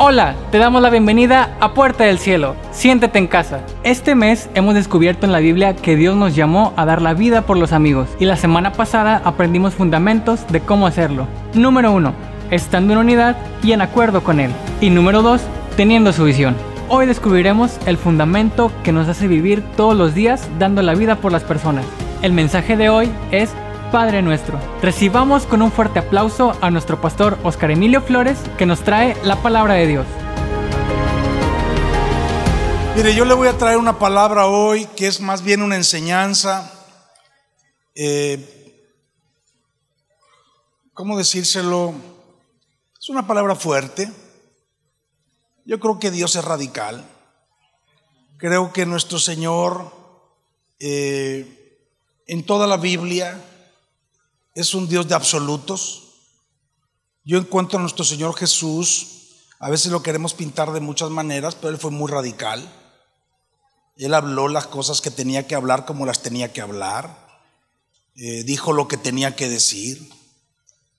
Hola, te damos la bienvenida a Puerta del Cielo. Siéntete en casa. Este mes hemos descubierto en la Biblia que Dios nos llamó a dar la vida por los amigos y la semana pasada aprendimos fundamentos de cómo hacerlo. Número 1. Estando en unidad y en acuerdo con Él. Y número 2. Teniendo su visión. Hoy descubriremos el fundamento que nos hace vivir todos los días dando la vida por las personas. El mensaje de hoy es Padre nuestro. Recibamos con un fuerte aplauso a nuestro pastor Oscar Emilio Flores que nos trae la palabra de Dios. Mire, yo le voy a traer una palabra hoy que es más bien una enseñanza. Eh, ¿Cómo decírselo? Es una palabra fuerte. Yo creo que Dios es radical. Creo que nuestro Señor eh, en toda la Biblia es un Dios de absolutos. Yo encuentro a nuestro Señor Jesús, a veces lo queremos pintar de muchas maneras, pero Él fue muy radical. Él habló las cosas que tenía que hablar como las tenía que hablar. Eh, dijo lo que tenía que decir.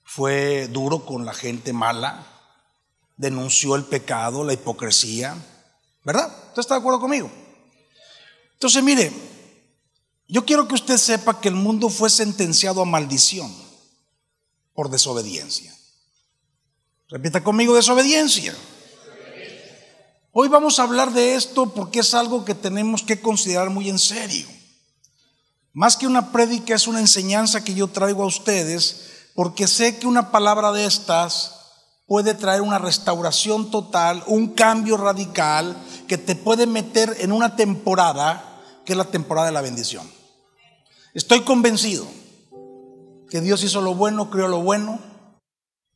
Fue duro con la gente mala. Denunció el pecado, la hipocresía. ¿Verdad? ¿Usted está de acuerdo conmigo? Entonces, mire, yo quiero que usted sepa que el mundo fue sentenciado a maldición por desobediencia. Repita conmigo, desobediencia. Hoy vamos a hablar de esto porque es algo que tenemos que considerar muy en serio. Más que una prédica es una enseñanza que yo traigo a ustedes porque sé que una palabra de estas puede traer una restauración total, un cambio radical que te puede meter en una temporada que es la temporada de la bendición. Estoy convencido que Dios hizo lo bueno, creó lo bueno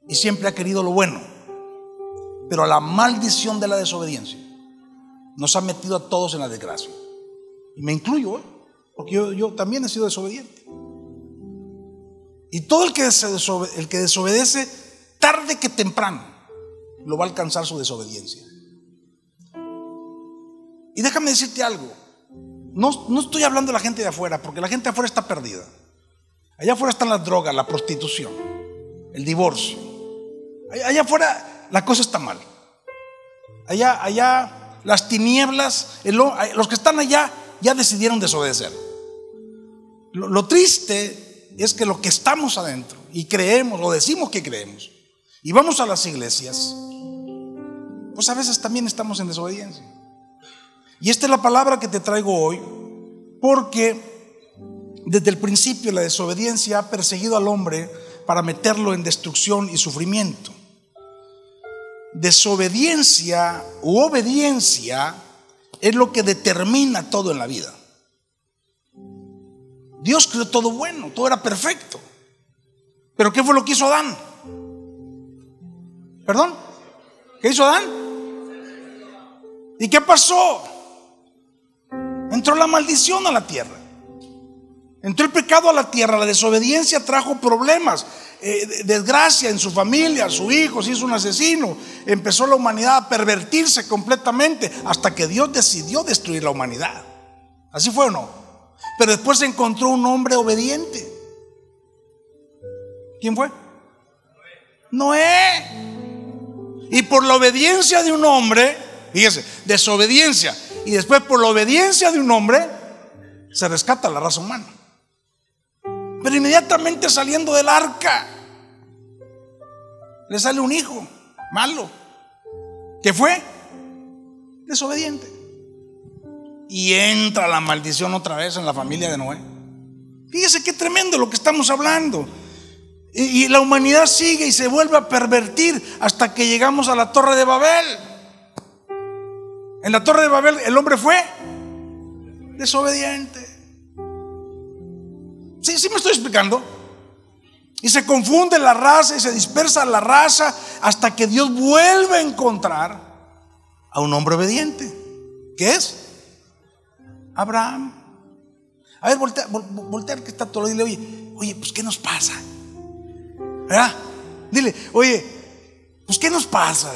y siempre ha querido lo bueno. Pero la maldición de la desobediencia nos ha metido a todos en la desgracia. Y me incluyo, ¿eh? porque yo, también he sido desobediente. Y todo el que, el que desobedece, tarde que temprano, lo va a alcanzar su desobediencia. Y déjame decirte algo. No, estoy hablando de la gente de afuera, porque la gente de afuera está perdida. Allá afuera están las drogas, la prostitución, el divorcio. Allá, afuera la cosa está mal. Allá, allá las tinieblas, los que están allá ya decidieron desobedecer. Lo, lo triste es que lo que estamos adentro y creemos o decimos que creemos y vamos a las iglesias, pues a veces también estamos en desobediencia. Y esta es la palabra que te traigo hoy, porque desde el principio la desobediencia ha perseguido al hombre para meterlo en destrucción y sufrimiento. Desobediencia u obediencia es lo que determina todo en la vida. Dios creó todo bueno, todo era perfecto. Pero ¿qué fue lo que hizo Adán? ¿Perdón? ¿Qué hizo Adán? ¿Y qué pasó? Entró la maldición a la tierra. Entró el pecado a la tierra, la desobediencia trajo problemas, eh, desgracia en su familia, su hijo se hizo un asesino, empezó la humanidad a pervertirse completamente hasta que Dios decidió destruir la humanidad. ¿Así fue o no? Pero después se encontró un hombre obediente. ¿Quién fue? Noé. Y por la obediencia de un hombre, fíjese, desobediencia, y después por la obediencia de un hombre se rescata la raza humana. Pero inmediatamente saliendo del arca le sale un hijo malo que fue desobediente. Y entra la maldición otra vez en la familia de Noé. Fíjese qué tremendo lo que estamos hablando. Y, y la humanidad sigue y se vuelve a pervertir hasta que llegamos a la torre de Babel. En la torre de Babel el hombre fue desobediente. Sí, sí me estoy explicando. Y se confunde la raza y se dispersa la raza hasta que Dios vuelve a encontrar a un hombre obediente. ¿Qué es? Abraham. A ver, voltea, voltea que está todo. Dile, oye, oye, pues ¿qué nos pasa? ¿Verdad? Dile, oye, pues ¿qué nos pasa?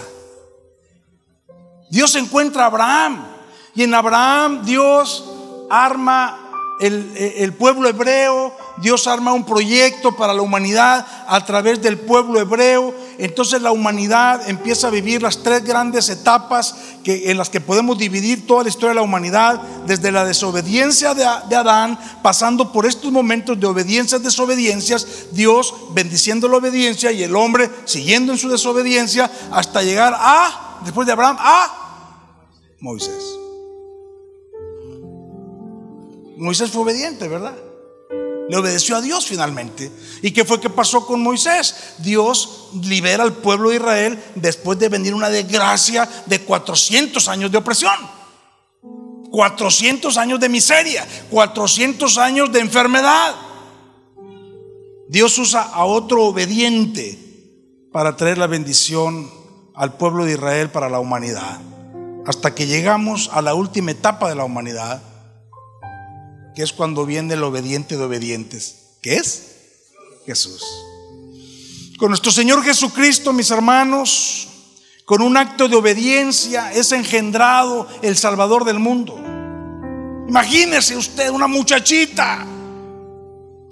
Dios encuentra a Abraham y en Abraham Dios arma el, pueblo hebreo, Dios arma un proyecto para la humanidad a través del pueblo hebreo. Entonces la humanidad empieza a vivir las tres grandes etapas que, en las que podemos dividir toda la historia de la humanidad, desde la desobediencia de, de Adán, pasando por estos momentos de obediencias, desobediencias, Dios bendiciendo la obediencia y el hombre siguiendo en su desobediencia hasta llegar a, después de Abraham, a Moisés. Moisés fue obediente, ¿verdad? Le obedeció a Dios finalmente. ¿Y qué fue que pasó con Moisés? Dios libera al pueblo de Israel después de venir una desgracia de 400 años de opresión. 400 años de miseria, 400 años de enfermedad. Dios usa a otro obediente para traer la bendición al pueblo de Israel para la humanidad. Hasta que llegamos a la última etapa de la humanidad, que es cuando viene el obediente de obedientes. ¿Qué es? Jesús. Con nuestro Señor Jesucristo, mis hermanos, con un acto de obediencia es engendrado el Salvador del mundo. Imagínese usted una muchachita,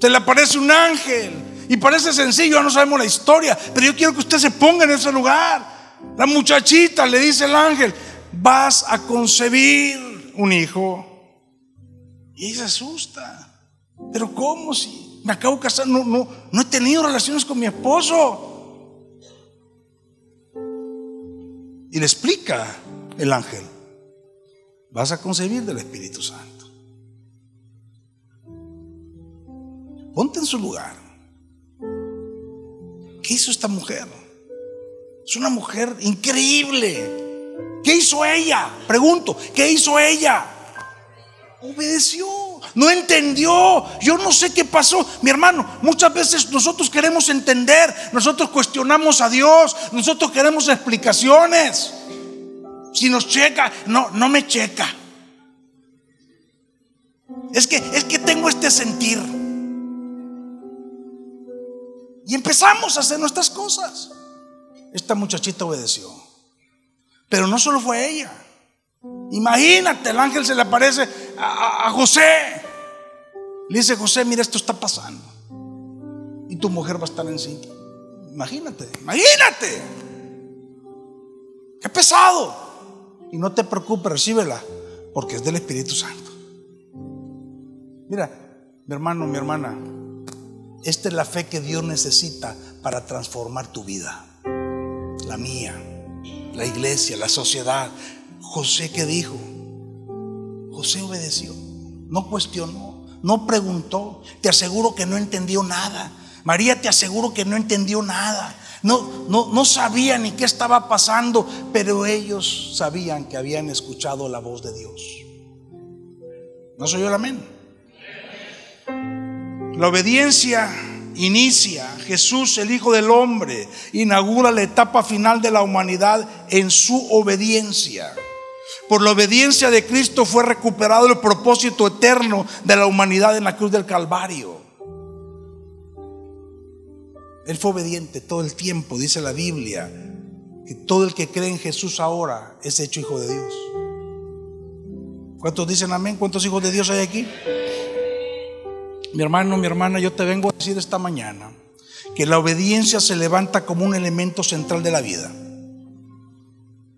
se le aparece un ángel y parece sencillo, no sabemos la historia, pero yo quiero que usted se ponga en ese lugar. La muchachita le dice el ángel, vas a concebir un hijo y ella se asusta. Pero ¿cómo si me acabo de casar? No, no, no he tenido relaciones con mi esposo. Y le explica el ángel, vas a concebir del Espíritu Santo. Ponte en su lugar. ¿Qué hizo esta mujer? Es una mujer increíble. ¿Qué hizo ella? Pregunto, ¿qué hizo ella? Obedeció, no entendió. Yo no sé qué pasó. Mi hermano, muchas veces nosotros queremos entender, nosotros cuestionamos a Dios, nosotros queremos explicaciones. Si nos checa, no, no me checa. Es que, es que tengo este sentir. Y empezamos a hacer nuestras cosas. Esta muchachita obedeció. Pero no solo fue ella. Imagínate, el ángel se le aparece a, José. Le dice, José, mira, esto está pasando. Y tu mujer va a estar en sí. Imagínate, imagínate. Qué pesado. Y no te preocupes, recíbela, porque es del Espíritu Santo. Mira, mi hermano, mi hermana, esta es la fe que Dios necesita para transformar tu vida, la mía, la iglesia, la sociedad, José qué dijo? José obedeció, no cuestionó, no preguntó. Te aseguro que no entendió nada. María te aseguro que no entendió nada. No, no, no sabía ni qué estaba pasando, pero ellos sabían que habían escuchado la voz de Dios. ¿No soy yo el amén? La obediencia inicia, Jesús el Hijo del Hombre inaugura la etapa final de la humanidad en su obediencia. Por la obediencia de Cristo fue recuperado el propósito eterno de la humanidad en la cruz del Calvario. Él fue obediente todo el tiempo, dice la Biblia, que todo el que cree en Jesús ahora es hecho hijo de Dios. ¿Cuántos dicen amén? ¿Cuántos hijos de Dios hay aquí? Mi hermano, mi hermana, yo te vengo a decir esta mañana que la obediencia se levanta como un elemento central de la vida.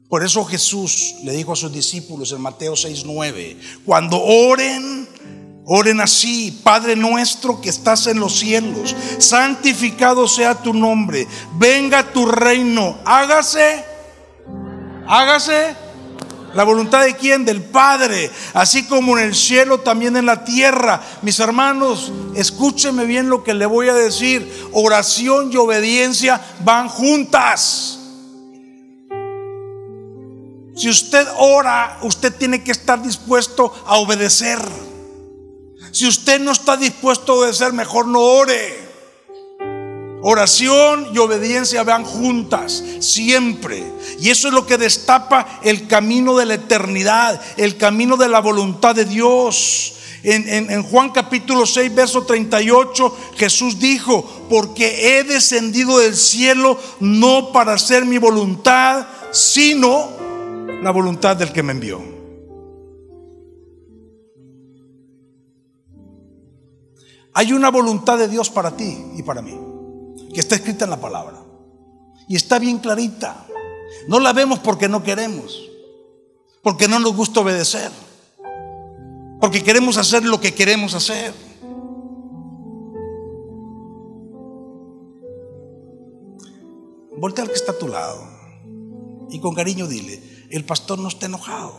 Por eso Jesús le dijo a sus discípulos en Mateo 6:9, cuando oren, oren así, Padre nuestro que estás en los cielos, santificado sea tu nombre, venga tu reino, hágase, hágase la voluntad de quién? Del Padre, así como en el cielo, también en la tierra. Mis hermanos, escúcheme bien lo que le voy a decir. Oración y obediencia van juntas. Si usted ora, usted tiene que estar dispuesto a obedecer. Si usted no está dispuesto a obedecer, mejor no ore. Oración y obediencia van juntas, siempre. Y eso es lo que destapa el camino de la eternidad, el camino de la voluntad de Dios. En, Juan capítulo 6, verso 38, Jesús dijo, porque he descendido del cielo no para hacer mi voluntad, sino la voluntad del que me envió. Hay una voluntad de Dios para ti y para mí, que está escrita en la palabra. Y está bien clarita. No la vemos porque no queremos, porque no nos gusta obedecer, porque queremos hacer lo que queremos hacer. Voltea al que está a tu lado y con cariño dile, el pastor no está enojado.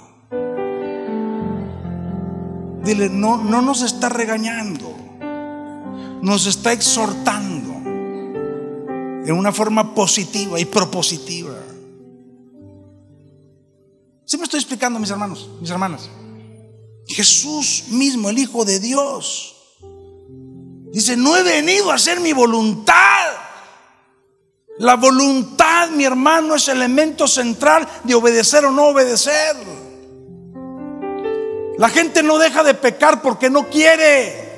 Dile, no, no nos está regañando, nos está exhortando en una forma positiva y propositiva. ¿Sí me estoy explicando, mis hermanos, mis hermanas? Jesús mismo, el Hijo de Dios, dice, no he venido a hacer mi voluntad la voluntad, mi hermano, es elemento central de obedecer o no obedecer. La gente no deja de pecar porque no quiere.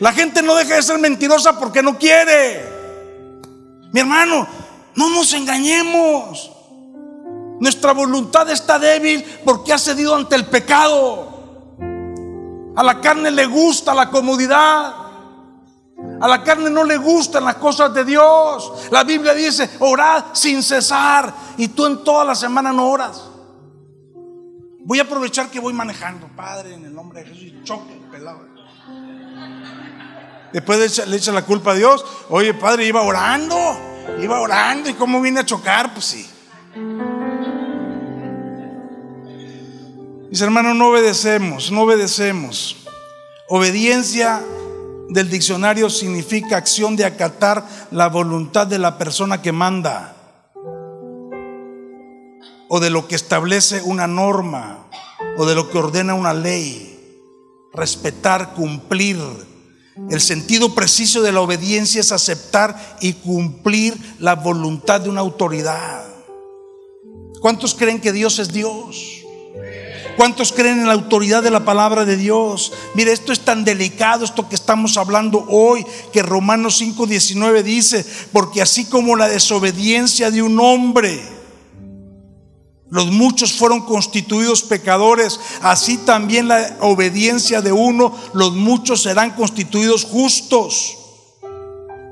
La gente no deja de ser mentirosa porque no quiere. Mi hermano, no nos engañemos. Nuestra voluntad está débil porque ha cedido ante el pecado. A la carne le gusta la comodidad. A la carne no le gustan las cosas de Dios. La Biblia dice, orad sin cesar. Y tú en toda la semana no oras. Voy a aprovechar que voy manejando, Padre, en el nombre de Jesús, y choque pelado. Después le echa, la culpa a Dios. Oye, Padre, iba orando, iba orando, ¿y cómo vine a chocar? Pues sí. Mis hermanos, no obedecemos, no obedecemos. Obediencia del diccionario significa acción de acatar la voluntad de la persona que manda o de lo que establece una norma o de lo que ordena una ley. Respetar, cumplir. El sentido preciso de la obediencia es aceptar y cumplir la voluntad de una autoridad. ¿Cuántos creen que Dios es Dios? ¿Cuántos creen en la autoridad de la palabra de Dios? Mire, esto es tan delicado, esto que estamos hablando hoy, que Romanos 5:19 dice, porque así como la desobediencia de un hombre, los muchos fueron constituidos pecadores, así también la obediencia de uno, los muchos serán constituidos justos.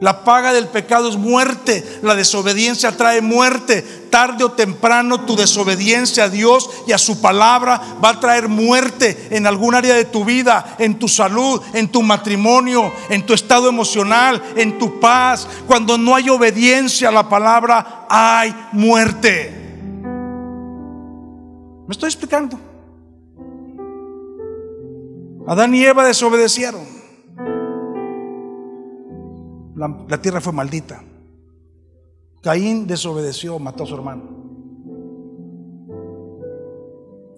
La paga del pecado es muerte, la desobediencia trae muerte. Tarde o temprano tu desobediencia a Dios y a su palabra va a traer muerte en algún área de tu vida, en tu salud, en tu matrimonio, en tu estado emocional, en tu paz. Cuando no hay obediencia a la palabra, hay muerte. ¿Me estoy explicando? Adán y Eva desobedecieron la, tierra fue maldita. Caín desobedeció, mató a su hermano.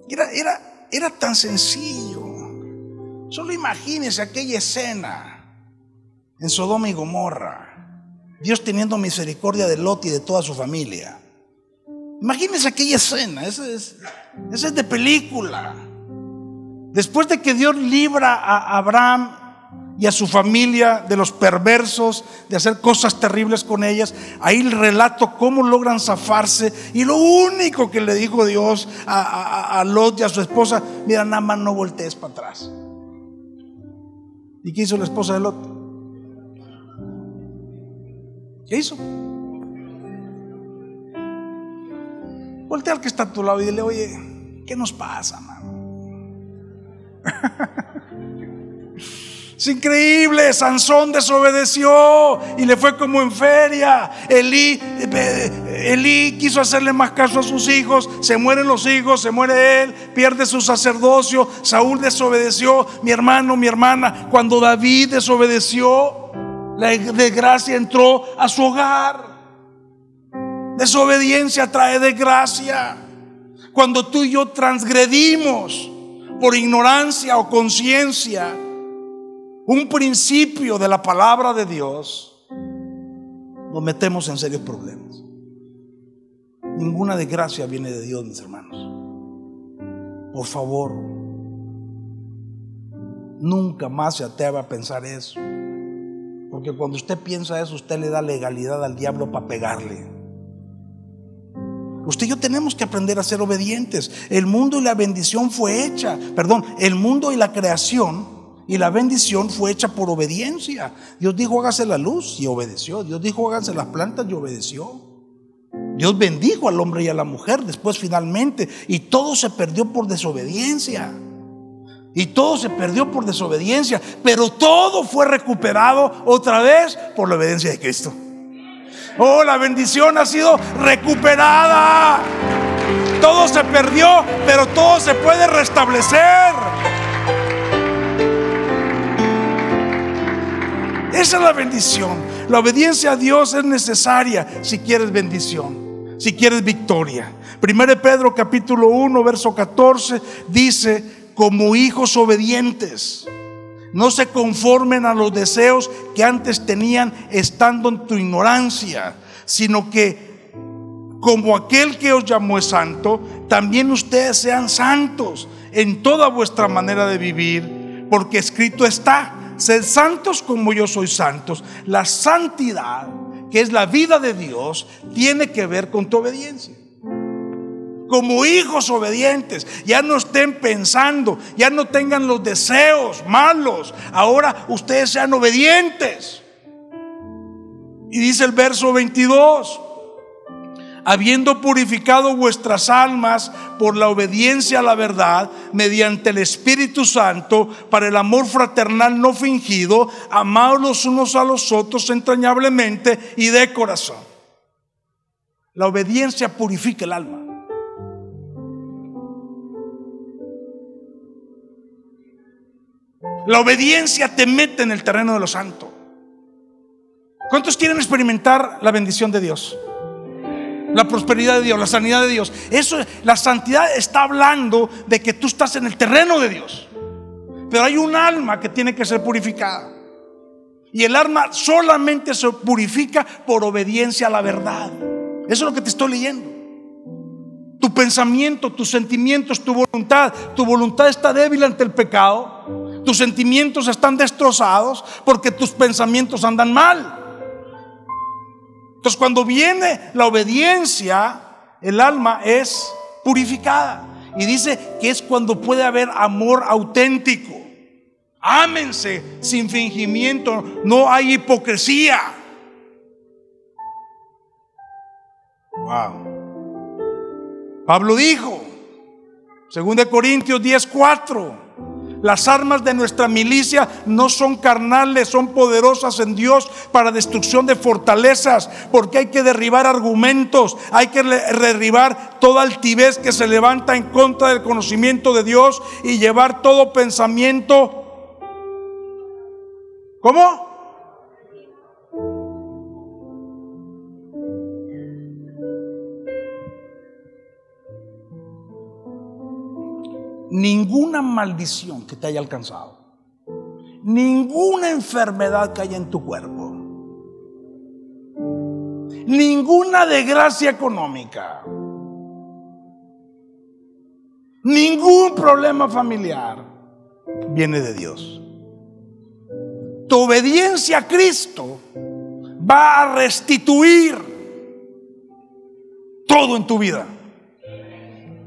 Era, era, era tan sencillo. Solo imagínese aquella escena en Sodoma y Gomorra. Dios teniendo misericordia de Lot y de toda su familia. Imagínese aquella escena. Esa es, de película. Después de que Dios libra a Abraham y a su familia de los perversos, de hacer cosas terribles con ellas. Ahí el relato cómo logran zafarse. Y lo único que le dijo Dios a, Lot y a su esposa, mira, nada más no voltees para atrás. ¿Y qué hizo la esposa de Lot? ¿Qué hizo? Voltea al que está a tu lado y dile, oye, ¿qué nos pasa, mano? Es increíble, Sansón desobedeció y le fue como en feria. Elí, Elí quiso hacerle más caso a sus hijos, se mueren los hijos, se muere él, pierde su sacerdocio. Saúl desobedeció, mi hermano, mi hermana. Cuando David desobedeció, la desgracia entró a su hogar. Desobediencia trae desgracia. Cuando tú y yo transgredimos por ignorancia o conciencia, un principio de la palabra de Dios, nos metemos en serios problemas. Ninguna desgracia viene de Dios, mis hermanos. Por favor, nunca más se atreva a pensar eso. Porque cuando usted piensa eso, usted le da legalidad al diablo para pegarle. Usted y yo tenemos que aprender a ser obedientes. El mundo y la bendición fue hecha, perdón, el mundo y la creación Y la bendición fue hecha por obediencia. Dios dijo hágase la luz y obedeció. Dios dijo háganse las plantas y obedeció. Dios bendijo al hombre y a la mujer después finalmente. Y todo se perdió por desobediencia. Y todo se perdió por desobediencia. Pero todo fue recuperado otra vez por la obediencia de Cristo. Oh, la bendición ha sido recuperada. Todo se perdió, pero todo se puede restablecer. Esa es la bendición. La obediencia a Dios es necesaria si quieres bendición, si quieres victoria. 1 Pedro capítulo 1, verso 14 dice, como hijos obedientes, no se conformen a los deseos que antes tenían estando en tu ignorancia, sino que como aquel que os llamó es santo, también ustedes sean santos en toda vuestra manera de vivir, porque escrito está, Sed santos como yo soy santos. La santidad, que es la vida de Dios, tiene que ver con tu obediencia. Como hijos obedientes, ya no estén pensando, ya no tengan los deseos malos. Ahora ustedes sean obedientes. Y dice el verso 22, habiendo purificado vuestras almas por la obediencia a la verdad, mediante el Espíritu Santo, para el amor fraternal no fingido, amados los unos a los otros entrañablemente y de corazón. La obediencia purifica el alma. La obediencia te mete en el terreno de lo santo. ¿Cuántos quieren experimentar la bendición de Dios? la prosperidad de Dios, la sanidad de Dios. Eso, la santidad está hablando de que tú estás en el terreno de Dios. Pero hay un alma que tiene que ser purificada. Y el alma solamente se purifica por obediencia a la verdad. Eso es lo que te estoy leyendo. Tu pensamiento, tus sentimientos, tu voluntad. Tu voluntad está débil ante el pecado. Tus sentimientos están destrozados porque tus pensamientos andan mal. Entonces cuando viene la obediencia, el alma es purificada. Y dice que es cuando puede haber amor auténtico. Ámense sin fingimiento, no hay hipocresía. Wow. Pablo dijo, 2 Corintios 10:4. Las armas de nuestra milicia no son carnales, son poderosas en Dios para destrucción de fortalezas, porque hay que derribar argumentos, hay que derribar toda altivez que se levanta en contra del conocimiento de Dios y llevar todo pensamiento. ¿Cómo? Ninguna maldición que te haya alcanzado, ninguna enfermedad que haya en tu cuerpo, ninguna desgracia económica, ningún problema familiar viene de Dios. Tu obediencia a Cristo va a restituir todo en tu vida.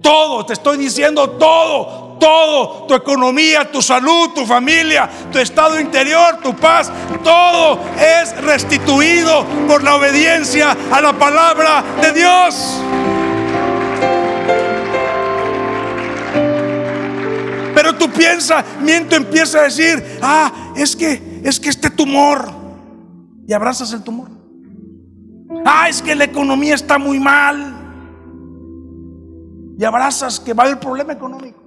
Todo, te estoy diciendo todo, todo, tu economía, tu salud, tu familia, tu estado interior, tu paz, todo es restituido por la obediencia a la palabra de Dios. Pero tú piensas, miento, empieza a decir, ah, es que, es que este tumor, y abrazas el tumor. Ah, es que la economía está muy mal y abrazas que va haber problema económico.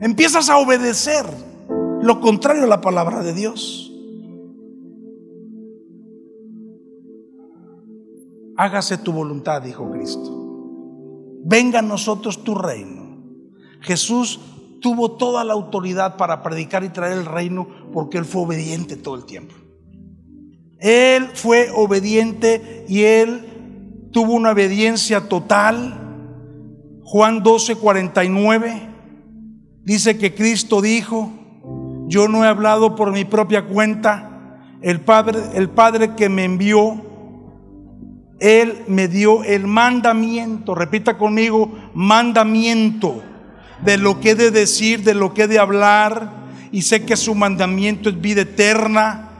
Empiezas a obedecer lo contrario a la palabra de Dios. Hágase tu voluntad, dijo Cristo. Venga a nosotros tu reino. Jesús tuvo toda la autoridad para predicar y traer el reino porque él fue obediente todo el tiempo. Él fue obediente y él tuvo una obediencia total Juan 12, 49 dice que Cristo dijo, yo no he hablado por mi propia cuenta, el Padre, el Padre que me envió, Él me dio el mandamiento, repita conmigo, mandamiento de lo que he de decir, de lo que he de hablar, y sé que su mandamiento es vida eterna.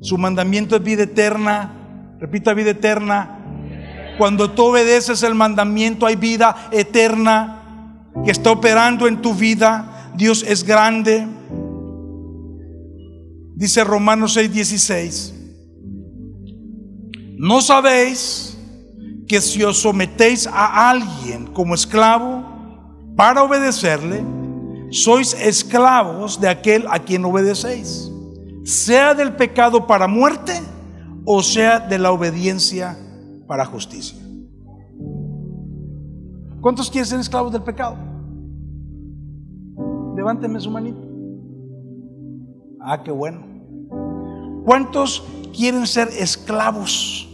Su mandamiento es vida eterna. Repita vida eterna. Cuando tú obedeces el mandamiento hay vida eterna que está operando en tu vida. Dios es grande. Dice Romanos 6:16. ¿No sabéis que si os sometéis a alguien como esclavo para obedecerle, sois esclavos de aquel a quien obedecéis, sea del pecado para muerte o sea de la obediencia para justicia? ¿Cuántos quieren ser esclavos del pecado? Levánteme su manito. Ah, qué bueno. ¿Cuántos quieren ser esclavos?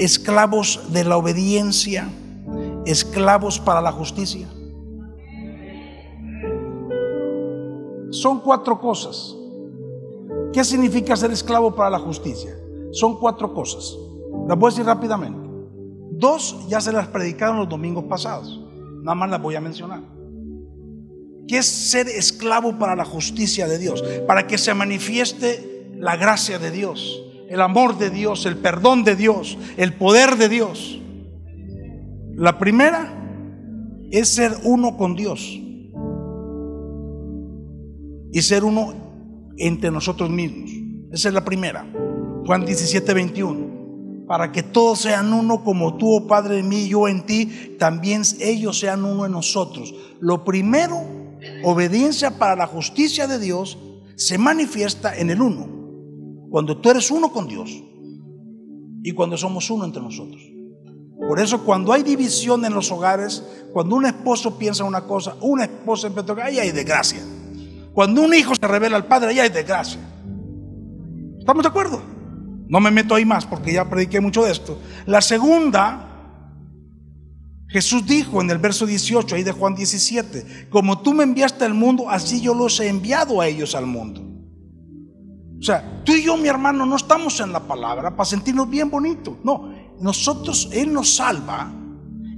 Esclavos de la obediencia, esclavos para la justicia. Son cuatro cosas. ¿Qué significa ser esclavo para la justicia? Son cuatro cosas. Las voy a decir rápidamente. Dos ya se las predicaron los domingos pasados. Nada más las voy a mencionar. ¿Qué es ser esclavo para la justicia de Dios? Para que se manifieste la gracia de Dios, el amor de Dios, el perdón de Dios, el poder de Dios. La primera es ser uno con Dios y ser uno entre nosotros mismos. Esa es la primera. Juan 17, 21. Para que todos sean uno como tú, oh Padre en mí, yo en ti, también ellos sean uno en nosotros. Lo primero, obediencia para la justicia de Dios, se manifiesta en el uno. Cuando tú eres uno con Dios y cuando somos uno entre nosotros. Por eso cuando hay división en los hogares, cuando un esposo piensa una cosa, una esposa empieza a ahí hay desgracia. Cuando un hijo se revela al padre, ahí hay desgracia. ¿Estamos de acuerdo? No me meto ahí más porque ya prediqué mucho de esto. La segunda, Jesús dijo en el verso 18, ahí de Juan 17, como tú me enviaste al mundo, así yo los he enviado a ellos al mundo. O sea, tú y yo, mi hermano, no estamos en la palabra para sentirnos bien bonitos. No, nosotros, Él nos salva,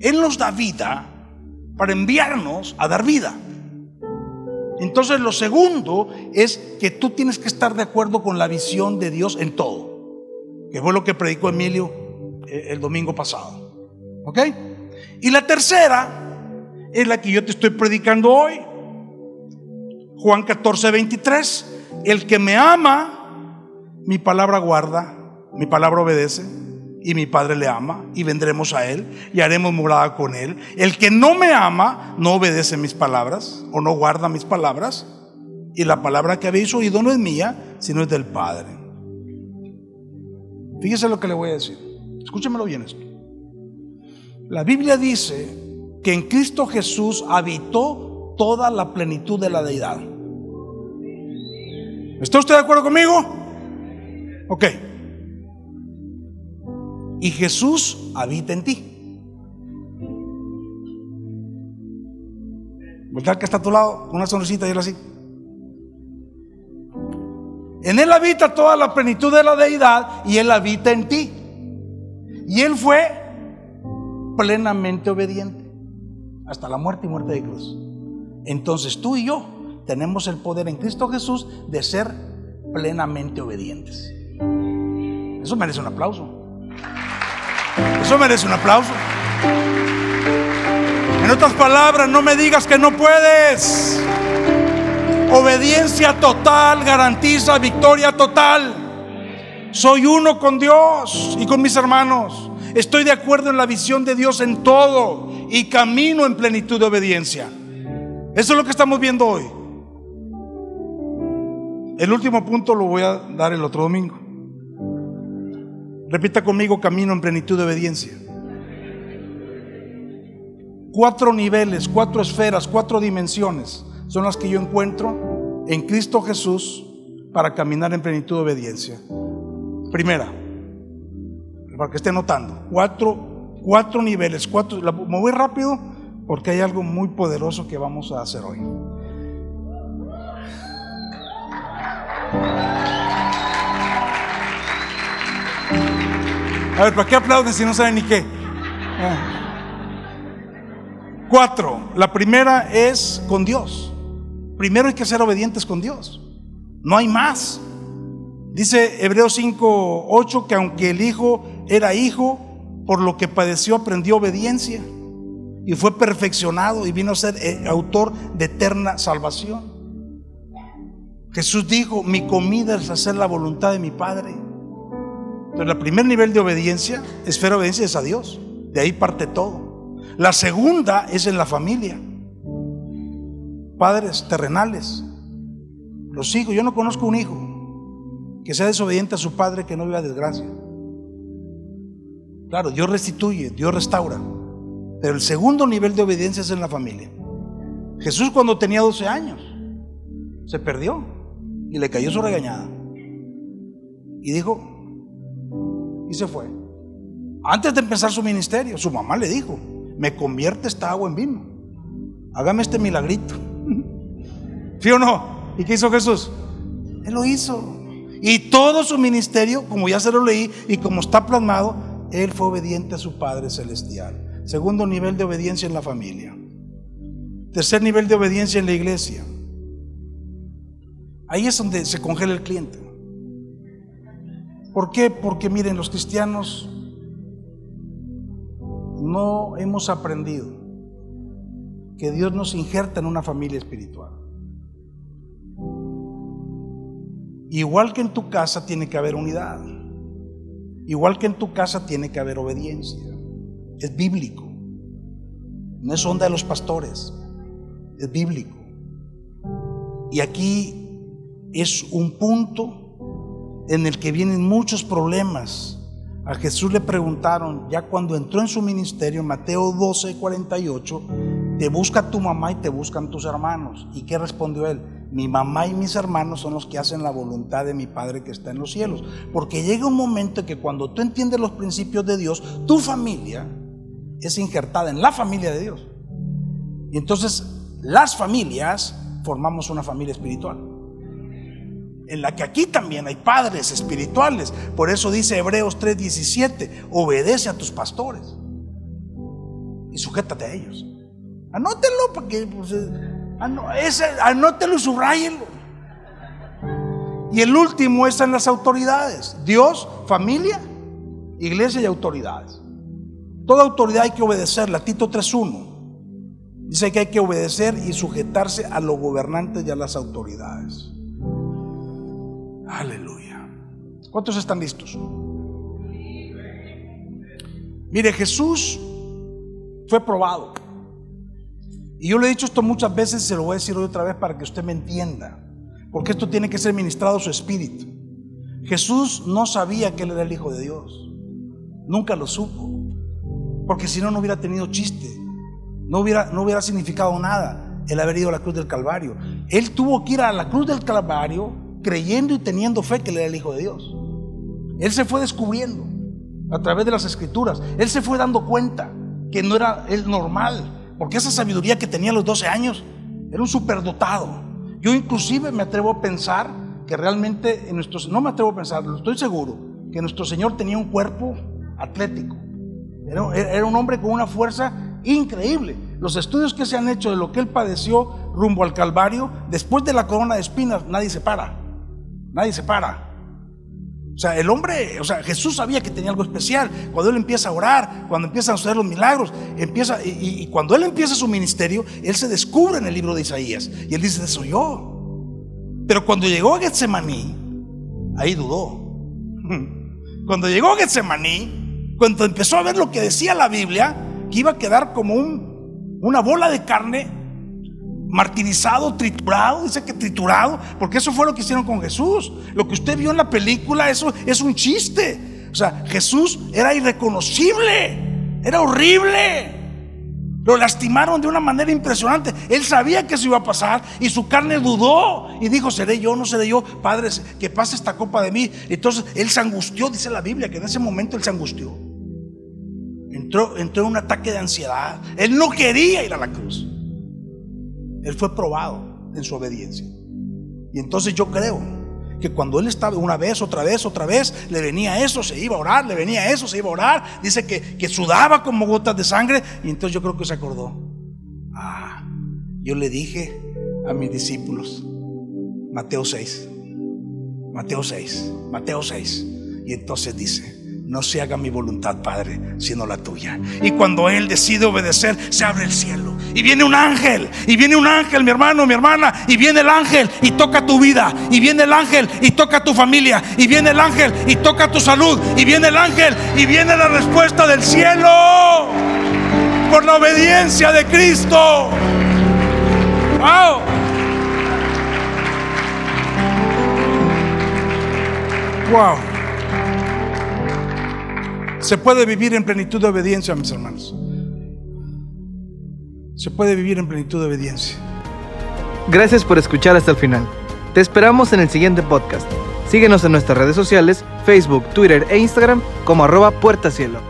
Él nos da vida para enviarnos a dar vida. Entonces lo segundo es que tú tienes que estar de acuerdo con la visión de Dios en todo, que fue lo que predicó Emilio eh, el domingo pasado. ¿Ok? Y la tercera es la que yo te estoy predicando hoy. Juan 14, 23. El que me ama, mi palabra guarda, mi palabra obedece y mi Padre le ama y vendremos a Él y haremos morada con Él. El que no me ama no obedece mis palabras o no guarda mis palabras y la palabra que habéis oído no es mía, sino es del Padre. Fíjese lo que le voy a decir. Escúchemelo bien esto. La Biblia dice que en Cristo Jesús habitó toda la plenitud de la deidad. ¿Está usted de acuerdo conmigo? Ok y Jesús habita en ti. ¿Verdad que está a tu lado una sonrisita y él así? En él habita toda la plenitud de la deidad y él habita en ti. Y él fue plenamente obediente hasta la muerte y muerte de cruz. Entonces tú y yo tenemos el poder en Cristo Jesús de ser plenamente obedientes. Eso merece un aplauso. Eso merece un aplauso. En otras palabras, no me digas que no puedes. Obediencia total garantiza victoria total. Soy uno con Dios y con mis hermanos. Estoy de acuerdo en la visión de Dios en todo y camino en plenitud de obediencia. Eso es lo que estamos viendo hoy. El último punto lo voy a dar el otro domingo. Repita conmigo, camino en plenitud de obediencia. Cuatro niveles, cuatro esferas, cuatro dimensiones son las que yo encuentro en Cristo Jesús para caminar en plenitud de obediencia. Primera, para que esté notando, cuatro, cuatro niveles, cuatro, me voy rápido porque hay algo muy poderoso que vamos a hacer hoy. A ver, ¿para qué aplauden si no saben ni qué? Ah. Cuatro. La primera es con Dios. Primero hay que ser obedientes con Dios. No hay más. Dice Hebreos 5, 8 que aunque el Hijo era hijo, por lo que padeció aprendió obediencia y fue perfeccionado y vino a ser eh, autor de eterna salvación. Jesús dijo, mi comida es hacer la voluntad de mi Padre. Entonces, el primer nivel de obediencia, esfera de obediencia es a Dios. De ahí parte todo. La segunda es en la familia. Padres terrenales. Los hijos, yo no conozco un hijo que sea desobediente a su padre que no viva desgracia. Claro, Dios restituye, Dios restaura. Pero el segundo nivel de obediencia es en la familia. Jesús cuando tenía 12 años se perdió y le cayó su regañada. Y dijo, y se fue. Antes de empezar su ministerio, su mamá le dijo, me convierte esta agua en vino. Hágame este milagrito. ¿Sí o no? ¿Y qué hizo Jesús? Él lo hizo. Y todo su ministerio, como ya se lo leí y como está plasmado, él fue obediente a su Padre Celestial. Segundo nivel de obediencia en la familia. Tercer nivel de obediencia en la iglesia. Ahí es donde se congela el cliente. ¿Por qué? Porque miren, los cristianos no hemos aprendido que Dios nos injerta en una familia espiritual. Igual que en tu casa tiene que haber unidad. Igual que en tu casa tiene que haber obediencia. Es bíblico. No es onda de los pastores. Es bíblico. Y aquí es un punto en el que vienen muchos problemas. A Jesús le preguntaron, ya cuando entró en su ministerio, Mateo 12, 48, te busca tu mamá y te buscan tus hermanos. ¿Y qué respondió él? Mi mamá y mis hermanos son los que hacen la voluntad de mi Padre que está en los cielos. Porque llega un momento que cuando tú entiendes los principios de Dios, tu familia es injertada en la familia de Dios. Y entonces las familias formamos una familia espiritual. En la que aquí también hay padres espirituales. Por eso dice Hebreos 3:17, obedece a tus pastores y sujétate a ellos. Anótenlo porque pues, ese, anótelo y subrayenlo. Y el último es en las autoridades. Dios, familia, iglesia y autoridades. Toda autoridad hay que obedecerla. Tito 3.1 dice que hay que obedecer y sujetarse a los gobernantes y a las autoridades. Aleluya. ¿Cuántos están listos? Mire, Jesús fue probado. Y yo le he dicho esto muchas veces y se lo voy a decir hoy otra vez para que usted me entienda. Porque esto tiene que ser ministrado a su espíritu. Jesús no sabía que él era el Hijo de Dios. Nunca lo supo. Porque si no, no hubiera tenido chiste. No hubiera, no hubiera significado nada el haber ido a la cruz del Calvario. Él tuvo que ir a la cruz del Calvario creyendo y teniendo fe que él era el Hijo de Dios. Él se fue descubriendo a través de las escrituras. Él se fue dando cuenta que no era el normal porque esa sabiduría que tenía a los 12 años era un superdotado. Yo inclusive me atrevo a pensar que realmente en nuestros, no me atrevo a pensar, estoy seguro, que nuestro Señor tenía un cuerpo atlético. Era, era un hombre con una fuerza increíble. Los estudios que se han hecho de lo que él padeció rumbo al Calvario, después de la corona de espinas, nadie se para. Nadie se para. O sea, el hombre, o sea, Jesús sabía que tenía algo especial. Cuando él empieza a orar, cuando empiezan a suceder los milagros, empieza, y, cuando él empieza su ministerio, él se descubre en el libro de Isaías. Y él dice, soy yo. Pero cuando llegó a Getsemaní, ahí dudó. Cuando llegó a Getsemaní, cuando empezó a ver lo que decía la Biblia, que iba a quedar como un, una bola de carne martirizado, triturado, dice que triturado, porque eso fue lo que hicieron con Jesús. Lo que usted vio en la película, eso es un chiste. O sea, Jesús era irreconocible, era horrible. Lo lastimaron de una manera impresionante. Él sabía que eso iba a pasar y su carne dudó y dijo, seré yo, no seré yo, Padre, que pase esta copa de mí. Entonces él se angustió, dice la Biblia, que en ese momento él se angustió. Entró, entró en un ataque de ansiedad. Él no quería ir a la cruz. Él fue probado en su obediencia. Y entonces yo creo que cuando él estaba una vez, otra vez, otra vez, le venía eso, se iba a orar, le venía eso, se iba a orar. Dice que, que sudaba como gotas de sangre. Y entonces yo creo que se acordó. Ah, yo le dije a mis discípulos. Mateo 6. Mateo 6. Mateo 6. Y entonces dice, no se haga mi voluntad, Padre, sino la tuya. Y cuando Él decide obedecer, se abre el cielo. Y viene un ángel, y viene un ángel, mi hermano, mi hermana, y viene el ángel y toca tu vida, y viene el ángel y toca tu familia, y viene el ángel y toca tu salud, y viene el ángel y viene la respuesta del cielo por la obediencia de Cristo. ¡Wow! ¡Wow! Se puede vivir en plenitud de obediencia, mis hermanos. Se puede vivir en plenitud de obediencia. Gracias por escuchar hasta el final. Te esperamos en el siguiente podcast. Síguenos en nuestras redes sociales, Facebook, Twitter e Instagram como arroba puertacielo.